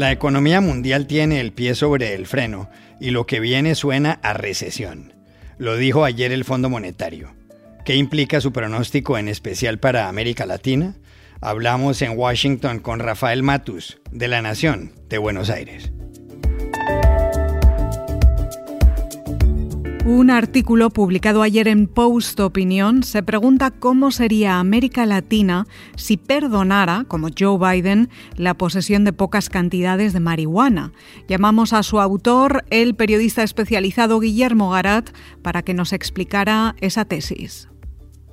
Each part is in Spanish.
La economía mundial tiene el pie sobre el freno y lo que viene suena a recesión. Lo dijo ayer el Fondo Monetario. ¿Qué implica su pronóstico en especial para América Latina? Hablamos en Washington con Rafael Matus, de La Nación, de Buenos Aires. Un artículo publicado ayer en Post Opinión se pregunta cómo sería América Latina si perdonara, como Joe Biden, la posesión de pocas cantidades de marihuana. Llamamos a su autor, el periodista especializado Guillermo Garat, para que nos explicara esa tesis.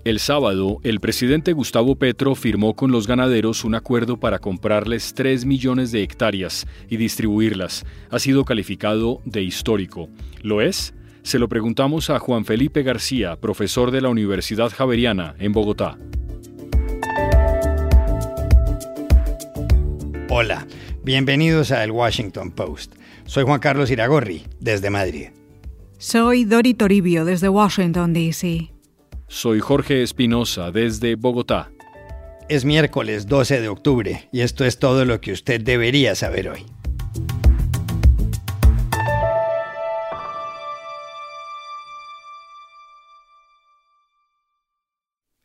El sábado, el presidente Gustavo Petro firmó con los ganaderos un acuerdo para comprarles 3 millones de hectáreas y distribuirlas. Ha sido calificado de histórico. ¿Lo es? Se lo preguntamos a Juan Felipe García, profesor de la Universidad Javeriana en Bogotá. Hola, bienvenidos a El Washington Post. Soy Juan Carlos Iragorri, desde Madrid. Soy Dori Toribio, desde Washington, D.C. Soy Jorge Espinosa, desde Bogotá. Es miércoles 12 de octubre y esto es todo lo que usted debería saber hoy.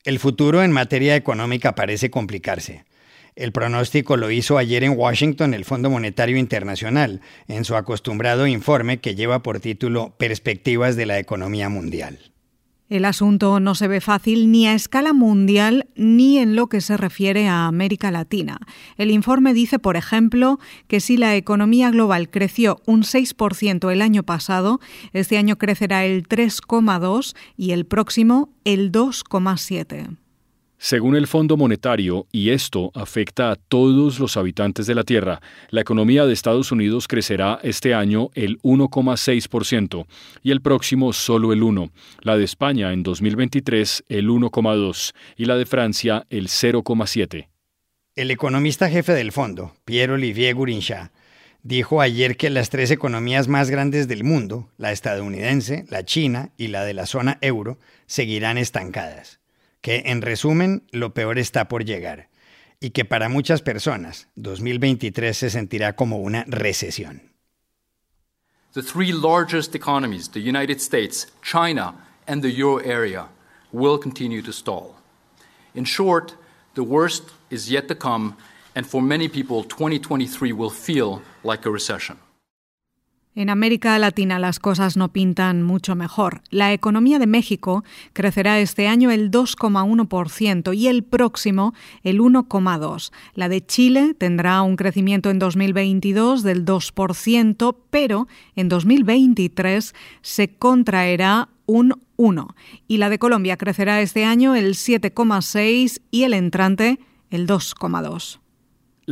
El futuro en materia económica parece complicarse. El pronóstico lo hizo ayer en Washington el Fondo Monetario Internacional, en su acostumbrado informe que lleva por título Perspectivas de la Economía Mundial. El asunto no se ve fácil ni a escala mundial ni en lo que se refiere a América Latina. El informe dice, por ejemplo, que si la economía global creció un 6% el año pasado, este año crecerá el 3,2% y el próximo el 2,7%. Según el Fondo Monetario, y esto afecta a todos los habitantes de la Tierra, la economía de Estados Unidos crecerá este año el 1,6% y el próximo solo el 1%, la de España en 2023 el 1,2% y la de Francia el 0,7%. El economista jefe del fondo, Pierre Olivier Gourinchat, dijo ayer que las tres economías más grandes del mundo, la estadounidense, la china y la de la zona euro, seguirán estancadas que en resumen lo peor está por llegar y que para muchas personas 2023 se sentirá como una recesión. The three largest economies, the United States, China, and the euro area, will continue to stall. In short, the worst is yet to come, and for many people, 2023 will feel like a recession. En América Latina las cosas no pintan mucho mejor. La economía de México crecerá este año el 2,1% y el próximo el 1,2%. La de Chile tendrá un crecimiento en 2022 del 2%, pero en 2023 se contraerá un 1%. Y la de Colombia crecerá este año el 7,6% y el entrante el 2,2%.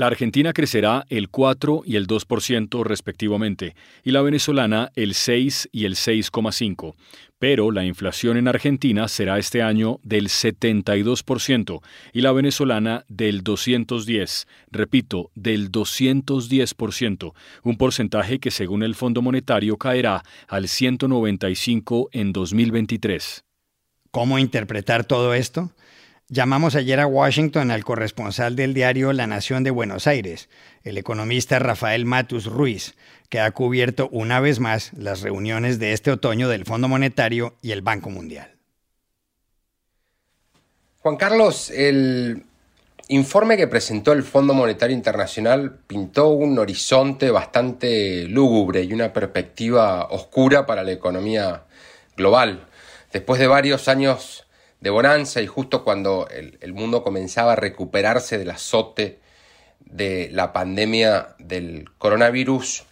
La argentina crecerá el 4 y el 2% respectivamente, y la venezolana el 6 y el 6,5%. Pero la inflación en Argentina será este año del 72% y la venezolana del 210%, repito, del 210%, un porcentaje que según el Fondo Monetario caerá al 195 en 2023. ¿Cómo interpretar todo esto? Llamamos ayer a Washington al corresponsal del diario La Nación de Buenos Aires, el economista Rafael Matus Ruiz, que ha cubierto una vez más las reuniones de este otoño del Fondo Monetario y el Banco Mundial. Juan Carlos, el informe que presentó el Fondo Monetario Internacional pintó un horizonte bastante lúgubre y una perspectiva oscura para la economía global. Después de varios años de bonanza y justo cuando el, mundo comenzaba a recuperarse del azote de la pandemia del coronavirus,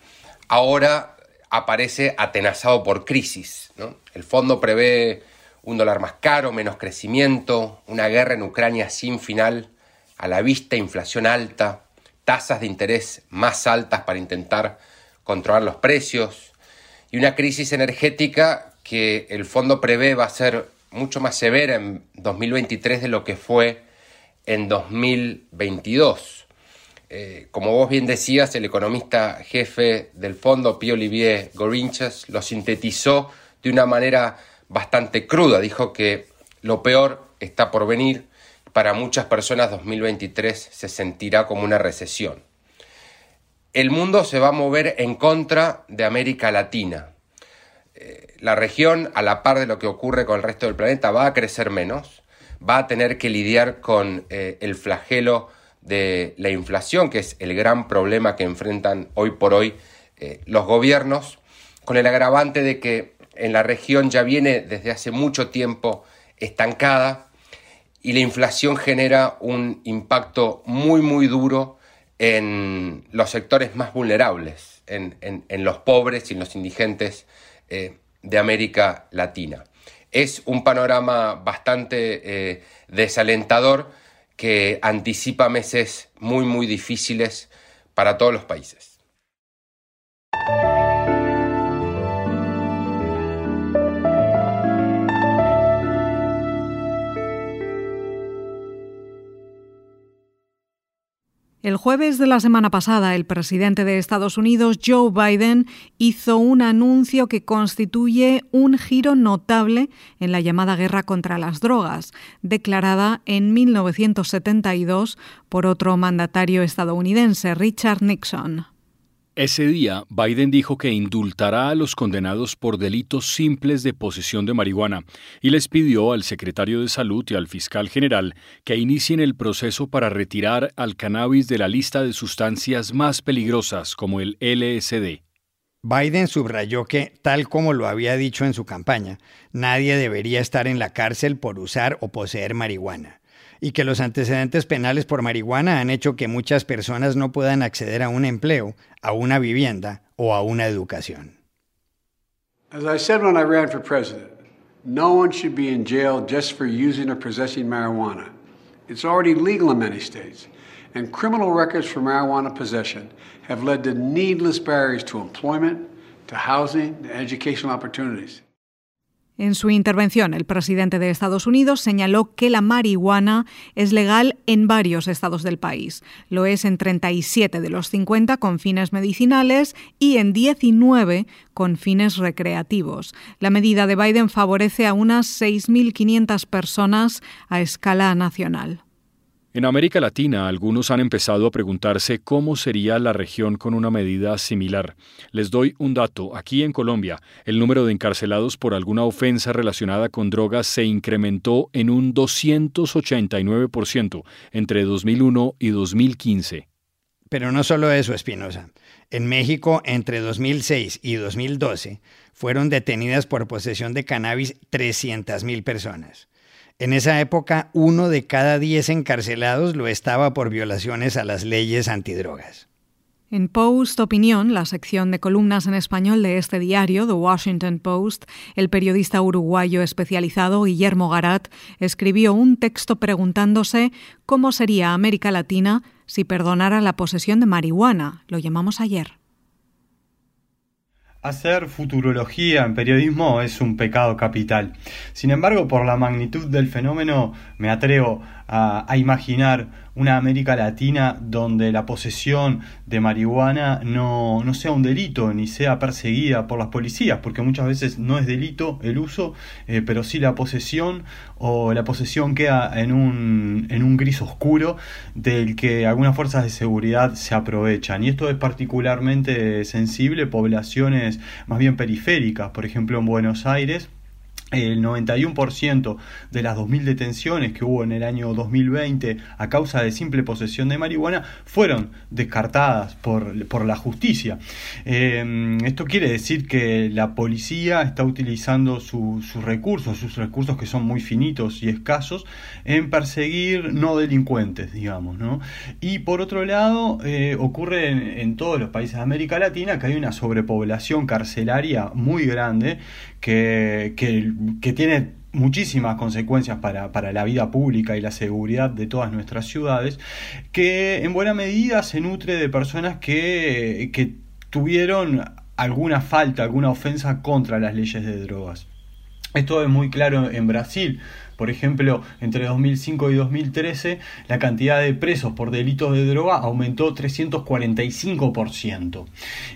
ahora aparece atenazado por crisis. El fondo prevé un dólar más caro, menos crecimiento, una guerra en Ucrania sin final, a la vista inflación alta, tasas de interés más altas para intentar controlar los precios y una crisis energética que el fondo prevé va a ser mucho más severa en 2023 de lo que fue en 2022. Eh, como vos bien decías, el economista jefe del fondo, Pierre Olivier Gorinchas, lo sintetizó de una manera bastante cruda. Dijo que lo peor está por venir. Para muchas personas 2023 se sentirá como una recesión. el mundo se va a mover en contra de América Latina. Eh, la región, a la par de lo que ocurre con el resto del planeta, va a crecer menos, va a tener que lidiar con eh, el flagelo de la inflación, que es el gran problema que enfrentan hoy por hoy eh, los gobiernos, con el agravante de que en la región ya viene desde hace mucho tiempo estancada y la inflación genera un impacto muy muy duro en los sectores más vulnerables, en, los pobres y en los indigentes eh, de América Latina. Es un panorama bastante eh, desalentador que anticipa meses muy muy difíciles para todos los países. Jueves de la semana pasada, el presidente de Estados Unidos, Joe Biden, hizo un anuncio que constituye un giro notable en la llamada guerra contra las drogas, declarada en 1972 por otro mandatario estadounidense, Richard Nixon. Ese día, Biden dijo que indultará a los condenados por delitos simples de posesión de marihuana y les pidió al secretario de Salud y al fiscal general que inicien el proceso para retirar al cannabis de la lista de sustancias más peligrosas como el LSD. Biden subrayó que, tal como lo había dicho en su campaña, nadie debería estar en la cárcel por usar o poseer marihuana y que los antecedentes penales por marihuana han hecho que muchas personas no puedan acceder a un empleo, a una vivienda o a una educación. As I said when I ran for president, no one should be in jail just for using or possessing marijuana. It's already legal in many states, and criminal records for marijuana possession have led to needless barriers to employment, to housing, to educational opportunities. En su intervención, el presidente de Estados Unidos señaló que la marihuana es legal en varios estados del país. Lo es en 37 de los 50 con fines medicinales y en 19 con fines recreativos. La medida de Biden favorece a unas 6.500 personas a escala nacional. En América Latina, algunos han empezado a preguntarse cómo sería la región con una medida similar. Les doy un dato. Aquí en Colombia, el número de encarcelados por alguna ofensa relacionada con drogas se incrementó en un 289% entre 2001 y 2015. Pero no solo eso, Espinosa. En México, entre 2006 y 2012, fueron detenidas por posesión de cannabis 300.000 personas. En esa época, uno de cada diez encarcelados lo estaba por violaciones a las leyes antidrogas. En Post Opinión, la sección de columnas en español de este diario, The Washington Post, el periodista uruguayo especializado Guillermo Garat escribió un texto preguntándose cómo sería América Latina si perdonara la posesión de marihuana, lo llamamos ayer. Hacer futurología en periodismo es un pecado capital. Sin embargo, por la magnitud del fenómeno, me atrevo a, imaginar una América Latina donde la posesión de marihuana no, sea un delito ni sea perseguida por las policías, porque muchas veces no es delito el uso, eh, pero sí la posesión o la posesión queda en un, en un gris oscuro del que algunas fuerzas de seguridad se aprovechan. Y esto es particularmente sensible poblaciones más bien periféricas, por ejemplo en Buenos Aires el 91% de las 2.000 detenciones que hubo en el año 2020 a causa de simple posesión de marihuana fueron descartadas por, por la justicia. Em, esto quiere decir que la policía está utilizando sus recursos, sus recursos que son muy finitos y escasos, en perseguir no delincuentes, digamos. ¿no? Y por otro lado, eh, ocurre en, en todos los países de América Latina que hay una sobrepoblación carcelaria muy grande que, que, tiene muchísimas consecuencias para, la vida pública y la seguridad de todas nuestras ciudades, que en buena medida se nutre de personas que, que tuvieron alguna falta, alguna ofensa contra las leyes de drogas. Esto es muy claro en Brasil, Por ejemplo, entre 2005 y 2013, la cantidad de presos por delitos de droga aumentó 345%.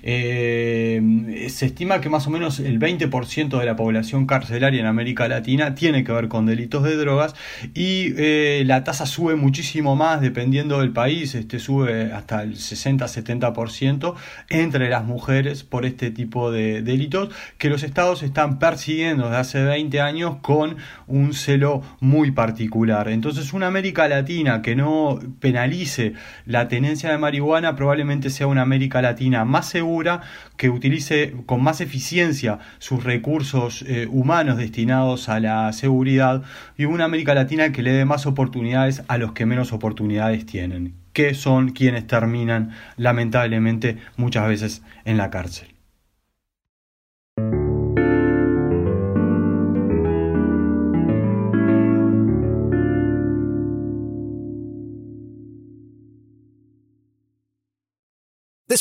Eh, se estima que más o menos el 20% de la población carcelaria en América Latina tiene que ver con delitos de drogas y eh, la tasa sube muchísimo más dependiendo del país, este sube hasta el 60-70% entre las mujeres por este tipo de delitos que los estados están persiguiendo desde hace 20 años con un celo muy particular. Entonces una América Latina que no penalice la tenencia de marihuana probablemente sea una América Latina más segura, que utilice con más eficiencia sus recursos eh, humanos destinados a la seguridad y una América Latina que le dé más oportunidades a los que menos oportunidades tienen, que son quienes terminan lamentablemente muchas veces en la cárcel.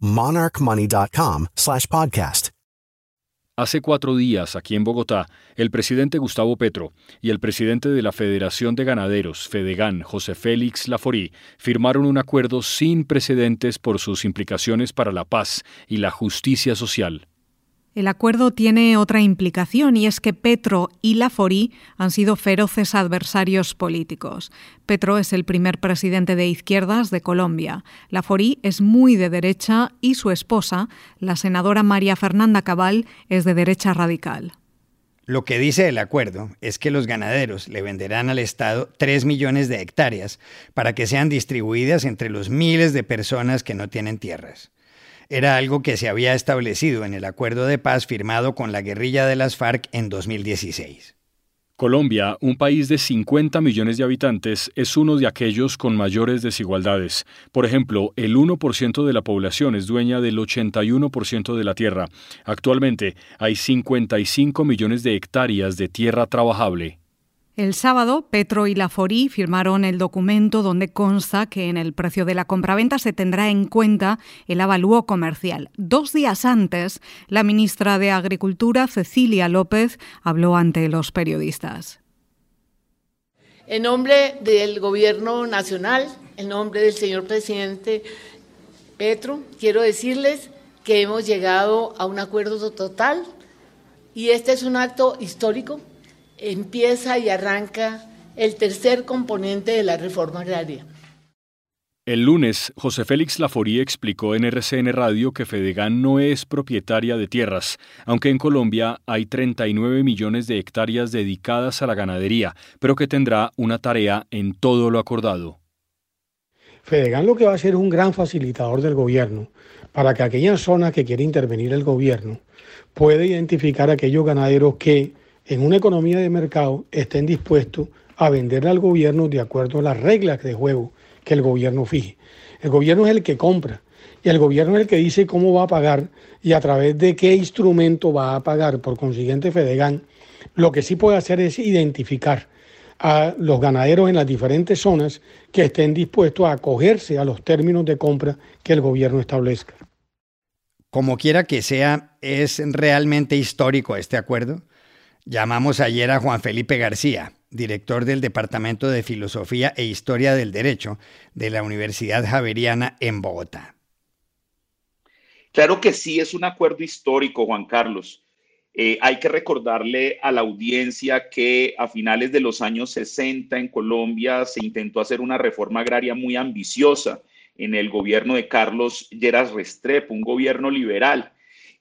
monarchmoney.com slash podcast. Hace cuatro días, aquí en Bogotá, el presidente Gustavo Petro y el presidente de la Federación de Ganaderos, Fedegan, José Félix Laforí, firmaron un acuerdo sin precedentes por sus implicaciones para la paz y la justicia social. El acuerdo tiene otra implicación y es que Petro y Laforí han sido feroces adversarios políticos. Petro es el primer presidente de izquierdas de Colombia. Laforí es muy de derecha y su esposa, la senadora María Fernanda Cabal, es de derecha radical. Lo que dice el acuerdo es que los ganaderos le venderán al Estado 3 millones de hectáreas para que sean distribuidas entre los miles de personas que no tienen tierras era algo que se había establecido en el acuerdo de paz firmado con la guerrilla de las FARC en 2016. Colombia, un país de 50 millones de habitantes, es uno de aquellos con mayores desigualdades. Por ejemplo, el 1% de la población es dueña del 81% de la tierra. Actualmente hay 55 millones de hectáreas de tierra trabajable. El sábado, Petro y Laforí firmaron el documento donde consta que en el precio de la compraventa se tendrá en cuenta el avalúo comercial. Dos días antes, la ministra de Agricultura, Cecilia López, habló ante los periodistas. En nombre del Gobierno Nacional, en nombre del señor presidente Petro, quiero decirles que hemos llegado a un acuerdo total y este es un acto histórico empieza y arranca el tercer componente de la reforma agraria. El lunes, José Félix Laforí explicó en RCN Radio que Fedegan no es propietaria de tierras, aunque en Colombia hay 39 millones de hectáreas dedicadas a la ganadería, pero que tendrá una tarea en todo lo acordado. Fedegan lo que va a ser es un gran facilitador del gobierno para que aquella zona que quiere intervenir el gobierno pueda identificar a aquellos ganaderos que en una economía de mercado estén dispuestos a venderle al gobierno de acuerdo a las reglas de juego que el gobierno fije. El gobierno es el que compra y el gobierno es el que dice cómo va a pagar y a través de qué instrumento va a pagar. Por consiguiente, Fedegan lo que sí puede hacer es identificar a los ganaderos en las diferentes zonas que estén dispuestos a acogerse a los términos de compra que el gobierno establezca. Como quiera que sea, ¿es realmente histórico este acuerdo? Llamamos ayer a Juan Felipe García, director del Departamento de Filosofía e Historia del Derecho de la Universidad Javeriana en Bogotá. Claro que sí, es un acuerdo histórico, Juan Carlos. Eh, hay que recordarle a la audiencia que a finales de los años 60 en Colombia se intentó hacer una reforma agraria muy ambiciosa en el gobierno de Carlos Lleras Restrepo, un gobierno liberal,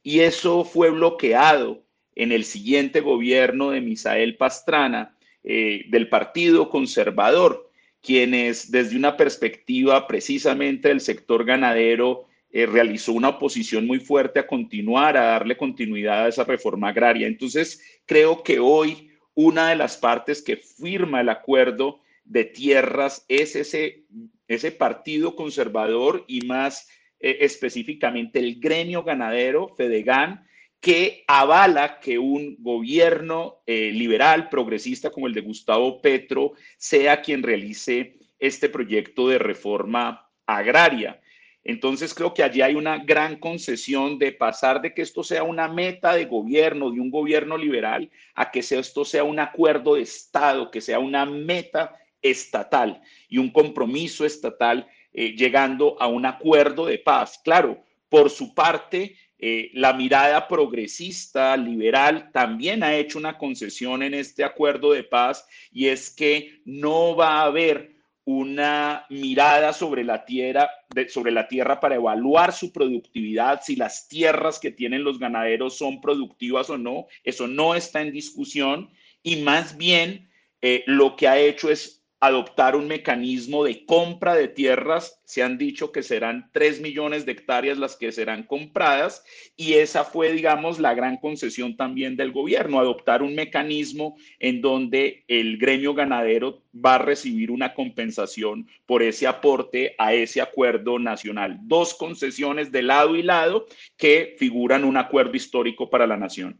y eso fue bloqueado en el siguiente gobierno de Misael Pastrana, eh, del Partido Conservador, quienes desde una perspectiva precisamente del sector ganadero eh, realizó una oposición muy fuerte a continuar, a darle continuidad a esa reforma agraria. Entonces, creo que hoy una de las partes que firma el acuerdo de tierras es ese, ese partido conservador y más eh, específicamente el gremio ganadero, Fedegan, que avala que un gobierno eh, liberal, progresista como el de Gustavo Petro, sea quien realice este proyecto de reforma agraria. Entonces creo que allí hay una gran concesión de pasar de que esto sea una meta de gobierno, de un gobierno liberal, a que esto sea un acuerdo de Estado, que sea una meta estatal y un compromiso estatal eh, llegando a un acuerdo de paz. Claro, por su parte, eh, la mirada progresista, liberal, también ha hecho una concesión en este acuerdo de paz y es que no va a haber una mirada sobre la tierra, sobre la tierra para evaluar su productividad, si las tierras que tienen los ganaderos son productivas o no. Eso no está en discusión y más bien eh, lo que ha hecho es adoptar un mecanismo de compra de tierras. Se han dicho que serán 3 millones de hectáreas las que serán compradas y esa fue, digamos, la gran concesión también del gobierno, adoptar un mecanismo en donde el gremio ganadero va a recibir una compensación por ese aporte a ese acuerdo nacional. Dos concesiones de lado y lado que figuran un acuerdo histórico para la nación.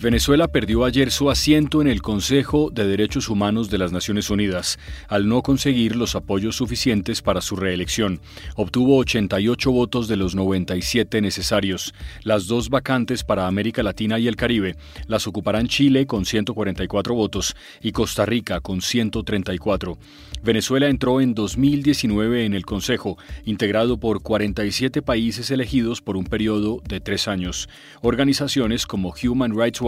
Venezuela perdió ayer su asiento en el Consejo de Derechos Humanos de las Naciones Unidas al no conseguir los apoyos suficientes para su reelección. Obtuvo 88 votos de los 97 necesarios. Las dos vacantes para América Latina y el Caribe las ocuparán Chile con 144 votos y Costa Rica con 134. Venezuela entró en 2019 en el Consejo, integrado por 47 países elegidos por un periodo de tres años. Organizaciones como Human Rights Watch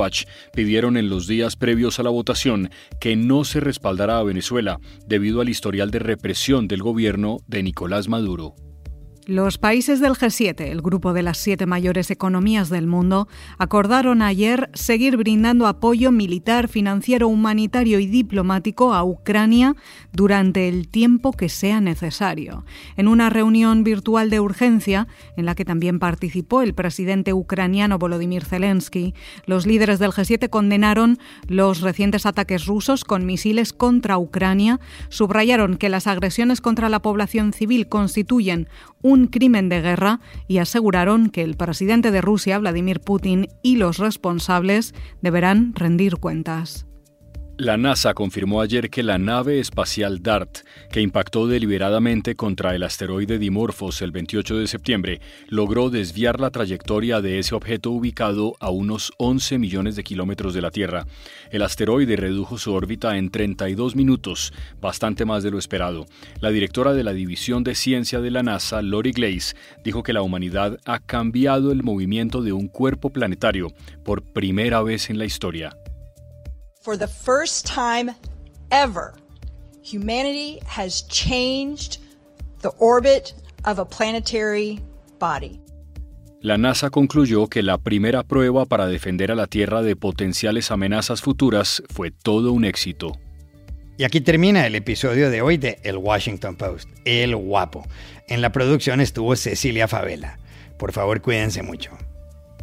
pidieron en los días previos a la votación que no se respaldara a Venezuela debido al historial de represión del gobierno de Nicolás Maduro. Los países del G7, el grupo de las siete mayores economías del mundo, acordaron ayer seguir brindando apoyo militar, financiero, humanitario y diplomático a Ucrania durante el tiempo que sea necesario. En una reunión virtual de urgencia, en la que también participó el presidente ucraniano Volodymyr Zelensky, los líderes del G7 condenaron los recientes ataques rusos con misiles contra Ucrania, subrayaron que las agresiones contra la población civil constituyen crimen de guerra y aseguraron que el presidente de Rusia, Vladimir Putin, y los responsables deberán rendir cuentas. La NASA confirmó ayer que la nave espacial DART, que impactó deliberadamente contra el asteroide Dimorphos el 28 de septiembre, logró desviar la trayectoria de ese objeto ubicado a unos 11 millones de kilómetros de la Tierra. El asteroide redujo su órbita en 32 minutos, bastante más de lo esperado. La directora de la División de Ciencia de la NASA, Lori Glaze, dijo que la humanidad ha cambiado el movimiento de un cuerpo planetario por primera vez en la historia. For the first time ever, humanity has changed the orbit of a planetary body. La NASA concluyó que la primera prueba para defender a la Tierra de potenciales amenazas futuras fue todo un éxito. Y aquí termina el episodio de hoy de El Washington Post, El Guapo. En la producción estuvo Cecilia Favela. Por favor, cuídense mucho